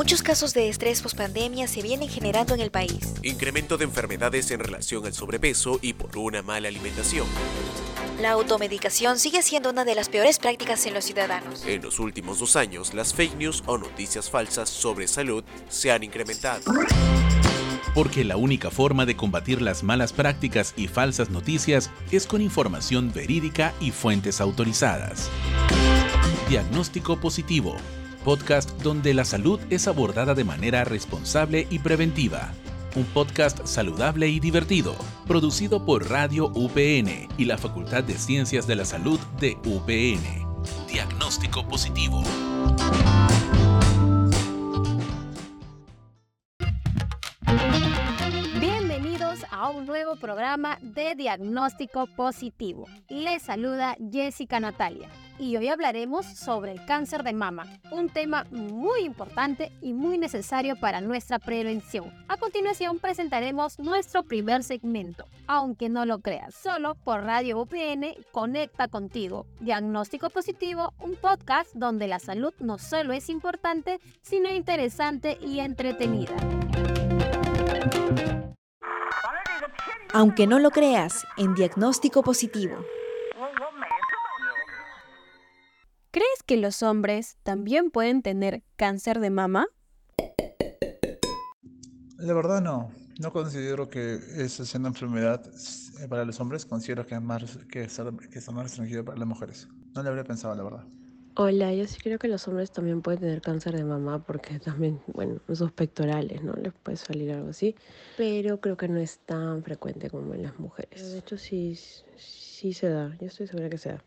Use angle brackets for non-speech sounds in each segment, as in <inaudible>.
Muchos casos de estrés pospandemia se vienen generando en el país. Incremento de enfermedades en relación al sobrepeso y por una mala alimentación. La automedicación sigue siendo una de las peores prácticas en los ciudadanos. En los últimos dos años, las fake news o noticias falsas sobre salud se han incrementado. Porque la única forma de combatir las malas prácticas y falsas noticias es con información verídica y fuentes autorizadas. Diagnóstico positivo. Podcast donde la salud es abordada de manera responsable y preventiva un podcast saludable y divertido, producido por Radio UPN y la Facultad de Ciencias de la Salud de UPN. Diagnóstico positivo. Programa de Diagnóstico Positivo. Les saluda Jessica Natalia y hoy hablaremos sobre el cáncer de mama, un tema muy importante y muy necesario para nuestra prevención. A continuación presentaremos nuestro primer segmento, aunque no lo creas, solo por Radio UPN Conecta contigo. Diagnóstico Positivo, un podcast donde la salud no solo es importante, sino interesante y entretenida. Aunque no lo creas, en Diagnóstico Positivo. ¿Crees que los hombres también pueden tener cáncer de mama? La verdad no. No considero que esa sea una enfermedad eh, para los hombres. Considero que es más, que que está más restringido para las mujeres. No lo habría pensado, la verdad. Hola, yo sí creo que los hombres también pueden tener cáncer de mama porque también, bueno, sus pectorales, ¿no? Les puede salir algo así, pero creo que no es tan frecuente como en las mujeres. De hecho, sí, sí se da, yo estoy segura que se da.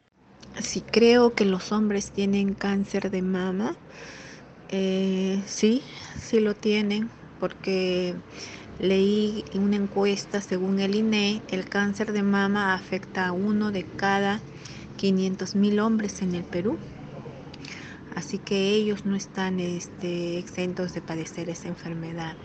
Si creo que los hombres tienen cáncer de mama, eh, sí, sí lo tienen, porque leí en una encuesta, según el INE, el cáncer de mama afecta a uno de cada 500 mil hombres en el Perú. Así que ellos no están este, exentos de padecer esa enfermedad.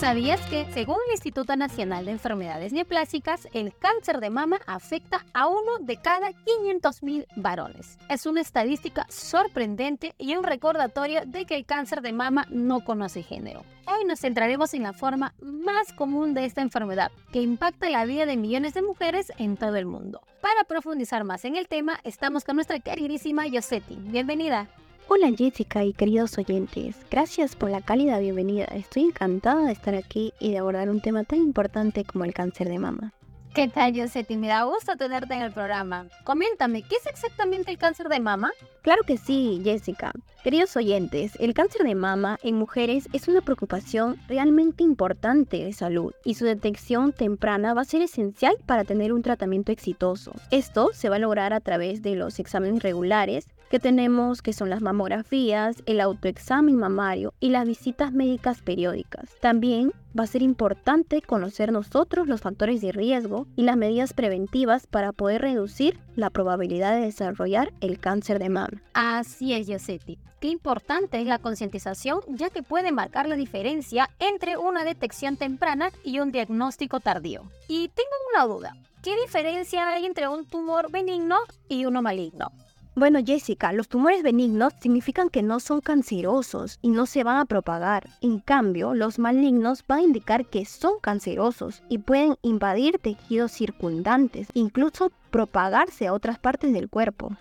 ¿Sabías que, según el Instituto Nacional de Enfermedades Neoplásicas, el cáncer de mama afecta a uno de cada 500.000 varones? Es una estadística sorprendente y un recordatorio de que el cáncer de mama no conoce género. Hoy nos centraremos en la forma más común de esta enfermedad, que impacta la vida de millones de mujeres en todo el mundo. Para profundizar más en el tema, estamos con nuestra queridísima Yosetti. Bienvenida. Hola Jessica y queridos oyentes, gracias por la cálida bienvenida. Estoy encantada de estar aquí y de abordar un tema tan importante como el cáncer de mama. ¿Qué tal, Yosetti? Me da gusto tenerte en el programa. Coméntame, ¿qué es exactamente el cáncer de mama? Claro que sí, Jessica. Queridos oyentes, el cáncer de mama en mujeres es una preocupación realmente importante de salud y su detección temprana va a ser esencial para tener un tratamiento exitoso. Esto se va a lograr a través de los exámenes regulares que tenemos, que son las mamografías, el autoexamen mamario y las visitas médicas periódicas. También va a ser importante conocer nosotros los factores de riesgo y las medidas preventivas para poder reducir la probabilidad de desarrollar el cáncer de mama. Así es, Yosetti. Qué importante es la concientización, ya que puede marcar la diferencia entre una detección temprana y un diagnóstico tardío. Y tengo una duda. ¿Qué diferencia hay entre un tumor benigno y uno maligno? Bueno, Jessica, los tumores benignos significan que no son cancerosos y no se van a propagar. En cambio, los malignos van a indicar que son cancerosos y pueden invadir tejidos circundantes, incluso propagarse a otras partes del cuerpo.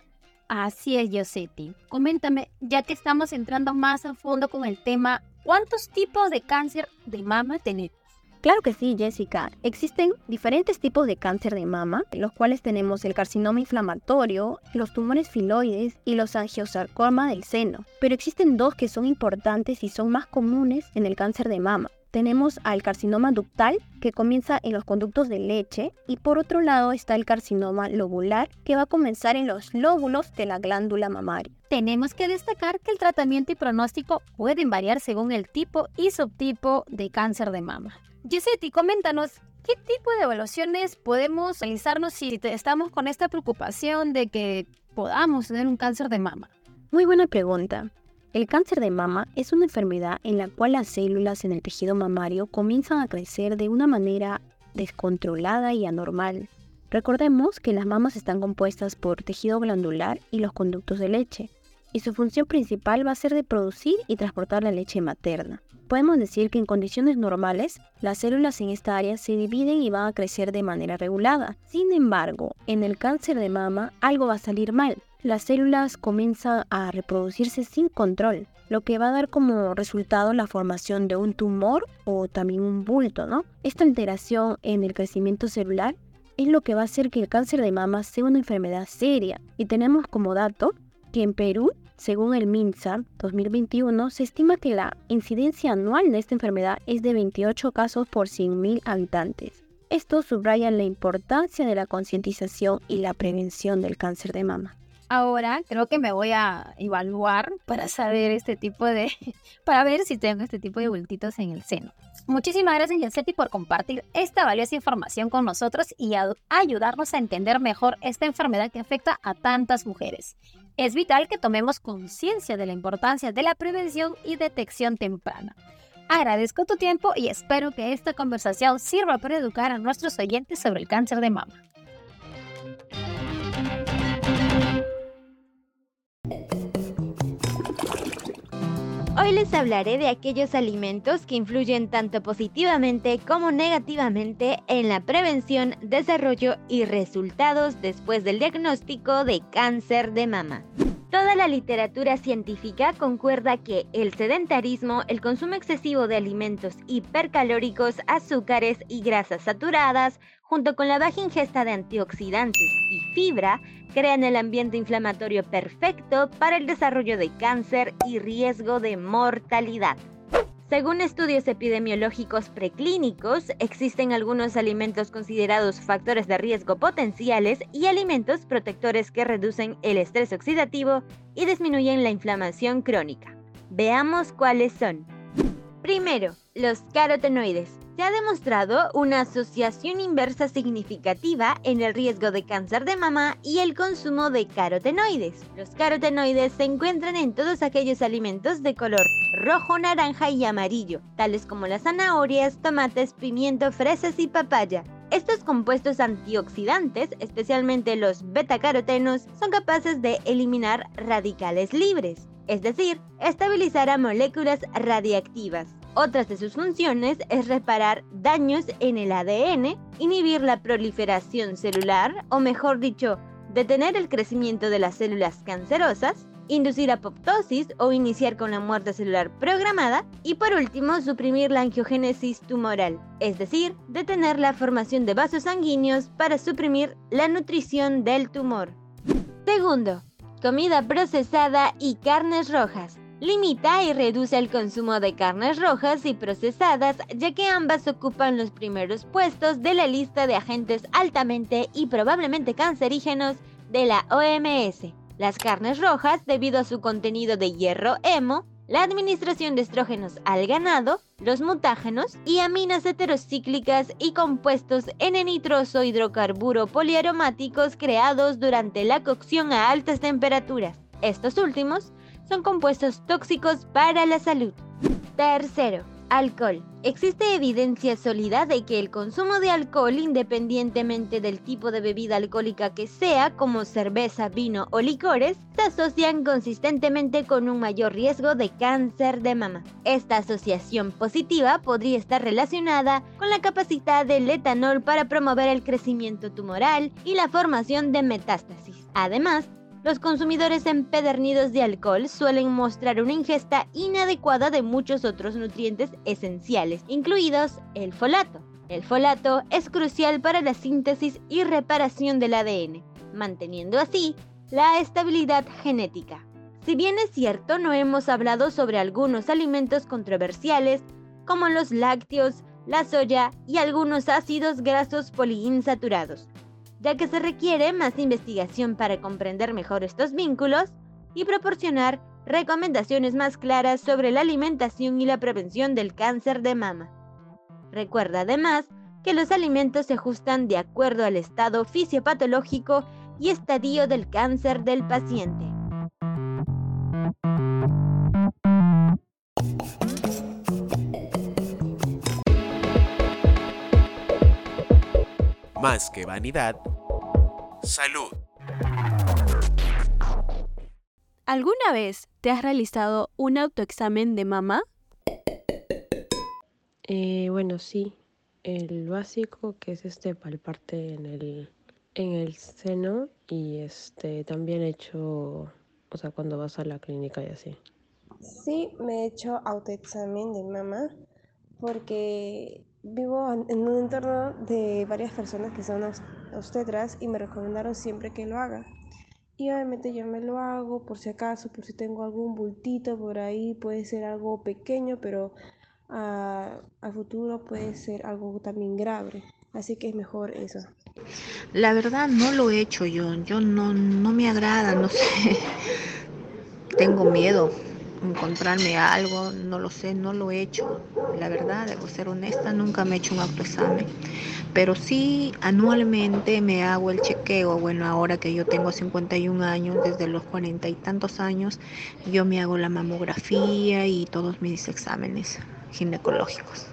Así es, Yosetti. Coméntame, ya que estamos entrando más a fondo con el tema, ¿cuántos tipos de cáncer de mama tenemos? Claro que sí, Jessica. Existen diferentes tipos de cáncer de mama, los cuales tenemos el carcinoma inflamatorio, los tumores filoides y los angiosarcoma del seno. Pero existen dos que son importantes y son más comunes en el cáncer de mama. Tenemos al carcinoma ductal, que comienza en los conductos de leche, y por otro lado está el carcinoma lobular, que va a comenzar en los lóbulos de la glándula mamaria. Tenemos que destacar que el tratamiento y pronóstico pueden variar según el tipo y subtipo de cáncer de mama. Giuseppe, coméntanos, ¿qué tipo de evaluaciones podemos realizarnos si estamos con esta preocupación de que podamos tener un cáncer de mama? Muy buena pregunta. El cáncer de mama es una enfermedad en la cual las células en el tejido mamario comienzan a crecer de una manera descontrolada y anormal. Recordemos que las mamas están compuestas por tejido glandular y los conductos de leche. y su función principal va a ser de producir y transportar la leche materna. Podemos decir que en condiciones normales, las células en esta área se dividen y van a crecer de manera regulada. Sin embargo, en el cáncer de mama algo va a salir mal. Las células comienzan a reproducirse sin control, lo que va a dar como resultado la formación de un tumor o también un bulto, ¿no? Esta alteración en el crecimiento celular es lo que va a hacer que el cáncer de mama sea una enfermedad seria. Y tenemos como dato que en Perú, según el MINSA 2021, se estima que la incidencia anual de esta enfermedad es de 28 casos por 100.000 habitantes. Esto subraya la importancia de la concientización y la prevención del cáncer de mama. Ahora creo que me voy a evaluar para saber este tipo de, <laughs> para ver si tengo este tipo de bultitos en el seno. Muchísimas gracias Yancetti por compartir esta valiosa información con nosotros y ayudarnos a entender mejor esta enfermedad que afecta a tantas mujeres. Es vital que tomemos conciencia de la importancia de la prevención y detección temprana. Agradezco tu tiempo y espero que esta conversación sirva para educar a nuestros oyentes sobre el cáncer de mama. Hoy les hablaré de aquellos alimentos que influyen tanto positivamente como negativamente en la prevención, desarrollo y resultados después del diagnóstico de cáncer de mama. Toda la literatura científica concuerda que el sedentarismo, el consumo excesivo de alimentos hipercalóricos, azúcares y grasas saturadas, junto con la baja ingesta de antioxidantes y fibra, crean el ambiente inflamatorio perfecto para el desarrollo de cáncer y riesgo de mortalidad. Según estudios epidemiológicos preclínicos, existen algunos alimentos considerados factores de riesgo potenciales y alimentos protectores que reducen el estrés oxidativo y disminuyen la inflamación crónica. Veamos cuáles son. Primero, los carotenoides se ha demostrado una asociación inversa significativa en el riesgo de cáncer de mama y el consumo de carotenoides. Los carotenoides se encuentran en todos aquellos alimentos de color rojo, naranja y amarillo, tales como las zanahorias, tomates, pimiento, fresas y papaya. Estos compuestos antioxidantes, especialmente los betacarotenos, son capaces de eliminar radicales libres, es decir, estabilizar a moléculas radiactivas. Otras de sus funciones es reparar daños en el ADN, inhibir la proliferación celular, o mejor dicho, detener el crecimiento de las células cancerosas, inducir apoptosis o iniciar con la muerte celular programada y por último suprimir la angiogénesis tumoral, es decir, detener la formación de vasos sanguíneos para suprimir la nutrición del tumor. Segundo, comida procesada y carnes rojas. Limita y reduce el consumo de carnes rojas y procesadas, ya que ambas ocupan los primeros puestos de la lista de agentes altamente y probablemente cancerígenos de la OMS. Las carnes rojas, debido a su contenido de hierro hemo, la administración de estrógenos al ganado, los mutágenos y aminas heterocíclicas y compuestos N-nitroso hidrocarburo poliaromáticos creados durante la cocción a altas temperaturas. Estos últimos son compuestos tóxicos para la salud. Tercero, alcohol. Existe evidencia sólida de que el consumo de alcohol, independientemente del tipo de bebida alcohólica que sea, como cerveza, vino o licores, se asocian consistentemente con un mayor riesgo de cáncer de mama. Esta asociación positiva podría estar relacionada con la capacidad del etanol para promover el crecimiento tumoral y la formación de metástasis. Además, los consumidores empedernidos de alcohol suelen mostrar una ingesta inadecuada de muchos otros nutrientes esenciales, incluidos el folato. El folato es crucial para la síntesis y reparación del ADN, manteniendo así la estabilidad genética. Si bien es cierto, no hemos hablado sobre algunos alimentos controversiales como los lácteos, la soya y algunos ácidos grasos poliinsaturados, ya que se requiere más investigación para comprender mejor estos vínculos y proporcionar recomendaciones más claras sobre la alimentación y la prevención del cáncer de mama. Recuerda además que los alimentos se ajustan de acuerdo al estado fisiopatológico y estadio del cáncer del paciente. Más que vanidad, salud. ¿alguna vez te has realizado un autoexamen de mama? Eh, bueno, sí. El básico que es este palparte en el, en el seno y este también he hecho, o sea, cuando vas a la clínica y así. Sí, me he hecho autoexamen de mama porque vivo en un entorno de varias personas que son obstetras y me recomendaron siempre que lo haga. Y obviamente yo me lo hago por si acaso, por si tengo algún bultito por ahí, puede ser algo pequeño, pero a, futuro puede ser algo también grave. Así que es mejor eso. La verdad no lo he hecho yo, yo no, no me agrada, no sé, <laughs> tengo miedo encontrarme algo, no lo sé, no lo he hecho. La verdad, debo ser honesta, nunca me he hecho un autoexamen. Pero sí, anualmente me hago el chequeo. Bueno, ahora que yo tengo 51 años, desde los cuarenta y tantos años, yo me hago la mamografía y todos mis exámenes ginecológicos.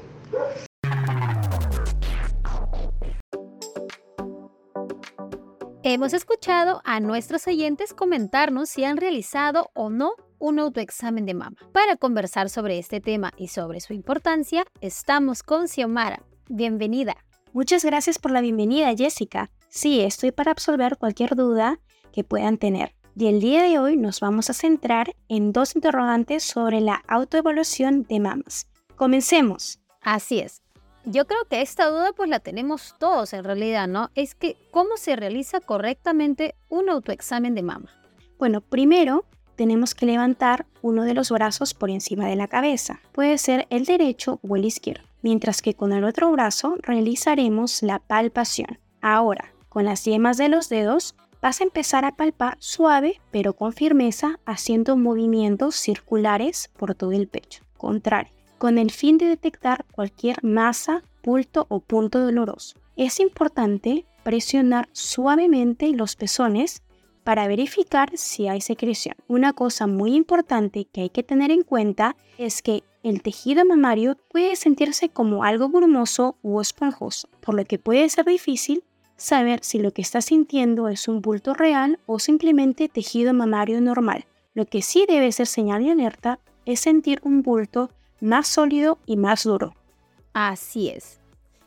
Hemos escuchado a nuestros oyentes comentarnos si han realizado o no un autoexamen de mama. Para conversar sobre este tema y sobre su importancia, estamos con Xiomara. Bienvenida. Muchas gracias por la bienvenida, Jessica. Sí, estoy para absolver cualquier duda que puedan tener. Y el día de hoy nos vamos a centrar en dos interrogantes sobre la autoevaluación de mamas. Comencemos. Así es. Yo creo que esta duda pues la tenemos todos en realidad, ¿no? Es que ¿cómo se realiza correctamente un autoexamen de mama? Bueno, primero tenemos que levantar uno de los brazos por encima de la cabeza. Puede ser el derecho o el izquierdo. Mientras que con el otro brazo realizaremos la palpación. Ahora, con las yemas de los dedos, vas a empezar a palpar suave pero con firmeza haciendo movimientos circulares por todo el pecho. Contrario, con el fin de detectar cualquier masa, bulto o punto doloroso. Es importante presionar suavemente los pezones para verificar si hay secreción. Una cosa muy importante que hay que tener en cuenta es que el tejido mamario puede sentirse como algo grumoso u esponjoso, por lo que puede ser difícil saber si lo que está sintiendo es un bulto real o simplemente tejido mamario normal. Lo que sí debe ser señal de alerta es sentir un bulto más sólido y más duro. Así es.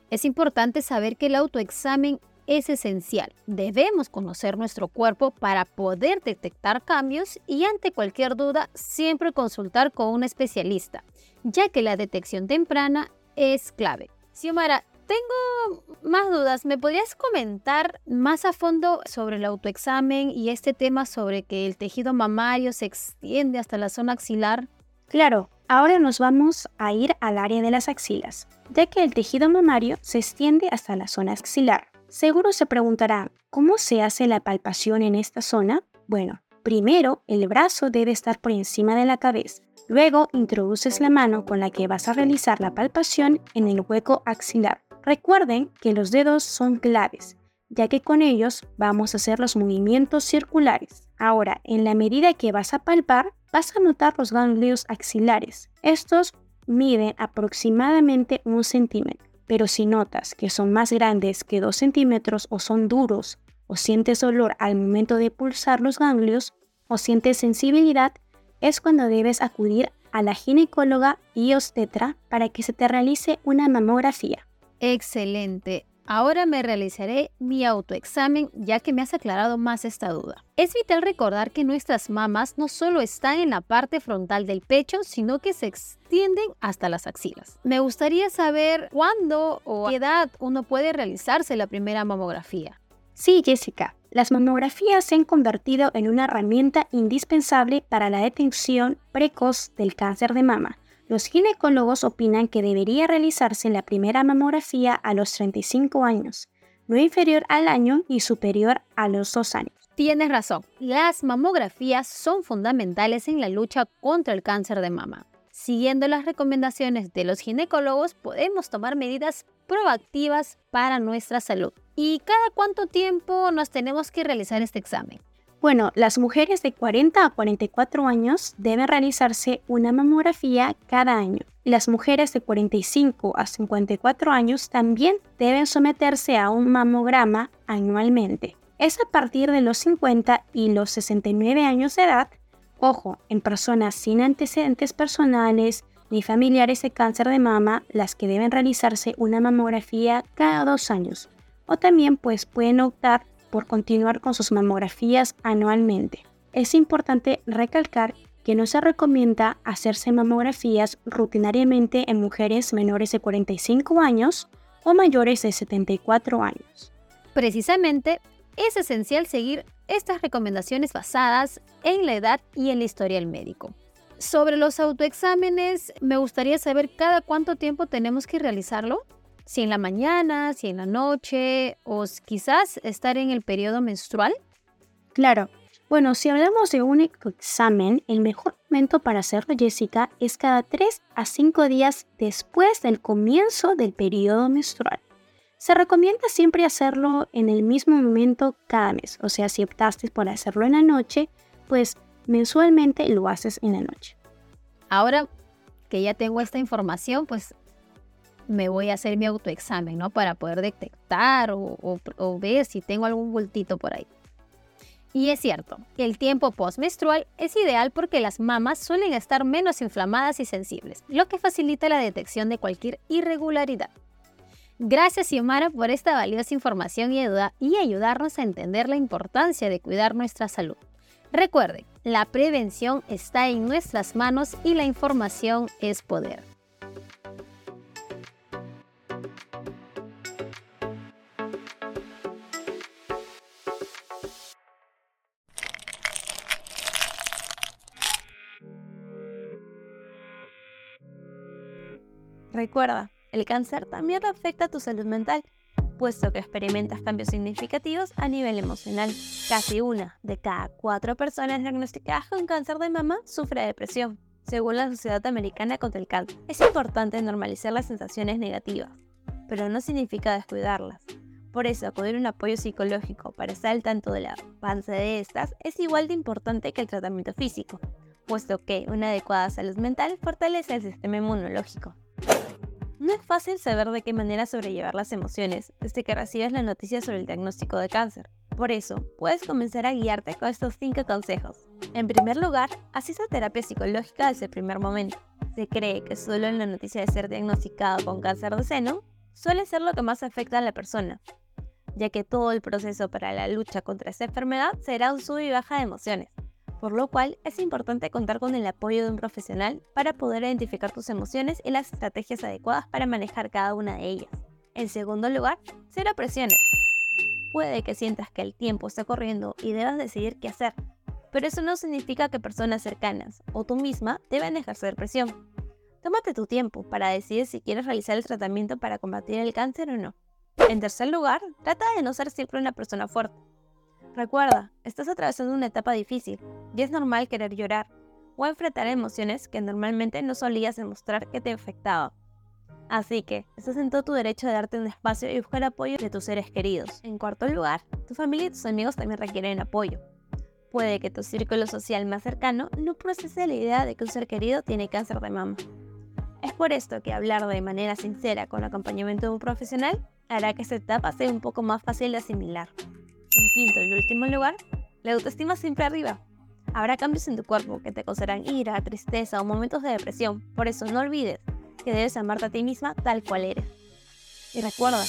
Es importante saber que el autoexamen es esencial. Debemos conocer nuestro cuerpo para poder detectar cambios y ante cualquier duda siempre consultar con un especialista, ya que la detección temprana es clave. Xiomara, tengo más dudas. ¿Me podrías comentar más a fondo sobre el autoexamen y este tema sobre que el tejido mamario se extiende hasta la zona axilar? Claro, ahora nos vamos a ir al área de las axilas, ya que el tejido mamario se extiende hasta la zona axilar. Seguro se preguntará, ¿cómo se hace la palpación en esta zona? Bueno, primero el brazo debe estar por encima de la cabeza. Luego introduces la mano con la que vas a realizar la palpación en el hueco axilar. Recuerden que los dedos son claves, ya que con ellos vamos a hacer los movimientos circulares. Ahora, en la medida que vas a palpar, vas a notar los ganglios axilares. Estos miden aproximadamente un centímetro pero si notas que son más grandes que 2 centímetros o son duros o sientes dolor al momento de pulsar los ganglios o sientes sensibilidad, es cuando debes acudir a la ginecóloga y obstetra para que se te realice una mamografía. Excelente. Ahora me realizaré mi autoexamen ya que me has aclarado más esta duda. Es vital recordar que nuestras mamas no solo están en la parte frontal del pecho, sino que se extienden hasta las axilas. Me gustaría saber cuándo o a qué edad uno puede realizarse la primera mamografía. Sí, Jessica. Las mamografías se han convertido en una herramienta indispensable para la detección precoz del cáncer de mama los ginecólogos opinan que debería realizarse la primera mamografía a los 35 años, no inferior al año y superior a los 2 años. Tienes razón, las mamografías son fundamentales en la lucha contra el cáncer de mama. Siguiendo las recomendaciones de los ginecólogos, podemos tomar medidas proactivas para nuestra salud. ¿Y cada cuánto tiempo nos tenemos que realizar este examen? Bueno, las mujeres de 40 a 44 años deben realizarse una mamografía cada año. Las mujeres de 45 a 54 años también deben someterse a un mamograma anualmente. Es a partir de los 50 y los 69 años de edad Ojo, en personas sin antecedentes personales ni familiares de cáncer de mama, las que deben realizarse una mamografía cada dos años. O también pues pueden optar por continuar con sus mamografías anualmente. Es importante recalcar que no se recomienda hacerse mamografías rutinariamente en mujeres menores de 45 años o mayores de 74 años. Precisamente, es esencial seguir estas recomendaciones basadas en la edad y el historial médico. Sobre los autoexámenes, me gustaría saber cada cuánto tiempo tenemos que realizarlo. Si en la mañana, si en la noche o quizás estar en el periodo menstrual. Claro. Bueno, si hablamos de un examen, el mejor momento para hacerlo, Jessica, es cada 3 a 5 días después del comienzo del periodo menstrual. Se recomienda siempre hacerlo en el mismo momento cada mes, o sea, si optaste por hacerlo en la noche, pues mensualmente lo haces en la noche. Ahora que ya tengo esta información, pues me voy a hacer mi autoexamen, ¿no? Para poder detectar o, ver si tengo algún bultito por ahí. Y es cierto, el tiempo postmenstrual es ideal porque las mamas suelen estar menos inflamadas y sensibles, lo que facilita la detección de cualquier irregularidad. Gracias Xiomara por esta valiosa información y, y ayudarnos a entender la importancia de cuidar nuestra salud. Recuerden, la prevención está en nuestras manos y la información es poder. Recuerda, el cáncer también afecta a tu salud mental, puesto que experimentas cambios significativos a nivel emocional. Casi una de cada cuatro personas diagnosticadas con cáncer de mama sufre depresión, según la Sociedad Americana contra el Cáncer. Es importante normalizar las sensaciones negativas, pero no significa descuidarlas. Por eso, acudir a un apoyo psicológico para estar al tanto de la avance de estas es igual de importante que el tratamiento físico, puesto que una adecuada salud mental fortalece el sistema inmunológico. No es fácil saber de qué manera sobrellevar las emociones desde que recibes la noticia sobre el diagnóstico de cáncer. Por eso, puedes comenzar a guiarte con estos 5 consejos. En primer lugar, asista a terapia psicológica desde el primer momento. Se cree que solo en la noticia de ser diagnosticado con cáncer de seno suele ser lo que más afecta a la persona, ya que todo el proceso para la lucha contra esta enfermedad será un sub y baja de emociones por lo cual es importante contar con el apoyo de un profesional para poder identificar tus emociones y las estrategias adecuadas para manejar cada una de ellas. En segundo lugar, cero presiones. Puede que sientas que el tiempo está corriendo y debas decidir qué hacer, pero eso no significa que personas cercanas o tú misma deben ejercer presión. Tómate tu tiempo para decidir si quieres realizar el tratamiento para combatir el cáncer o no. En tercer lugar, trata de no ser siempre una persona fuerte. Recuerda, estás atravesando una etapa difícil y es normal querer llorar o enfrentar emociones que normalmente no solías demostrar que te afectaban. Así que, estás en todo tu derecho de darte un espacio y buscar apoyo de tus seres queridos. En cuarto lugar, tu familia y tus amigos también requieren apoyo. Puede que tu círculo social más cercano no procese la idea de que un ser querido tiene cáncer de mama. Es por esto que hablar de manera sincera con acompañamiento de un profesional hará que esta etapa sea un poco más fácil de asimilar. En quinto y último lugar, la autoestima siempre arriba. Habrá cambios en tu cuerpo que te causarán ira, tristeza o momentos de depresión. Por eso no olvides que debes amarte a ti misma tal cual eres. Y recuerda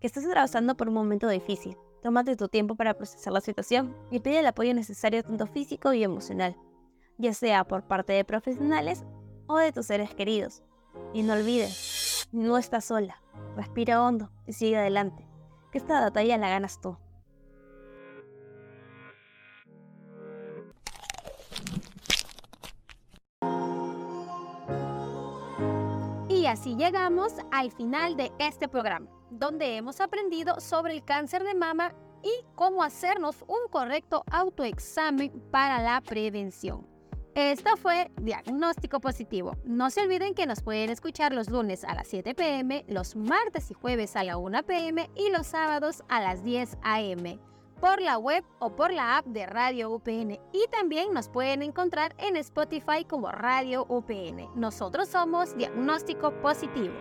que estás atravesando por un momento difícil. Tómate tu tiempo para procesar la situación y pide el apoyo necesario tanto físico y emocional, ya sea por parte de profesionales o de tus seres queridos. Y no olvides, no estás sola. Respira hondo y sigue adelante, que esta batalla la ganas tú. Y así llegamos al final de este programa, donde hemos aprendido sobre el cáncer de mama y cómo hacernos un correcto autoexamen para la prevención. Esto fue Diagnóstico Positivo. No se olviden que nos pueden escuchar los lunes a las 7 pm, los martes y jueves a la 1 pm y los sábados a las 10 am por la web o por la app de Radio UPN. Y también nos pueden encontrar en Spotify como Radio UPN. Nosotros somos Diagnóstico Positivo.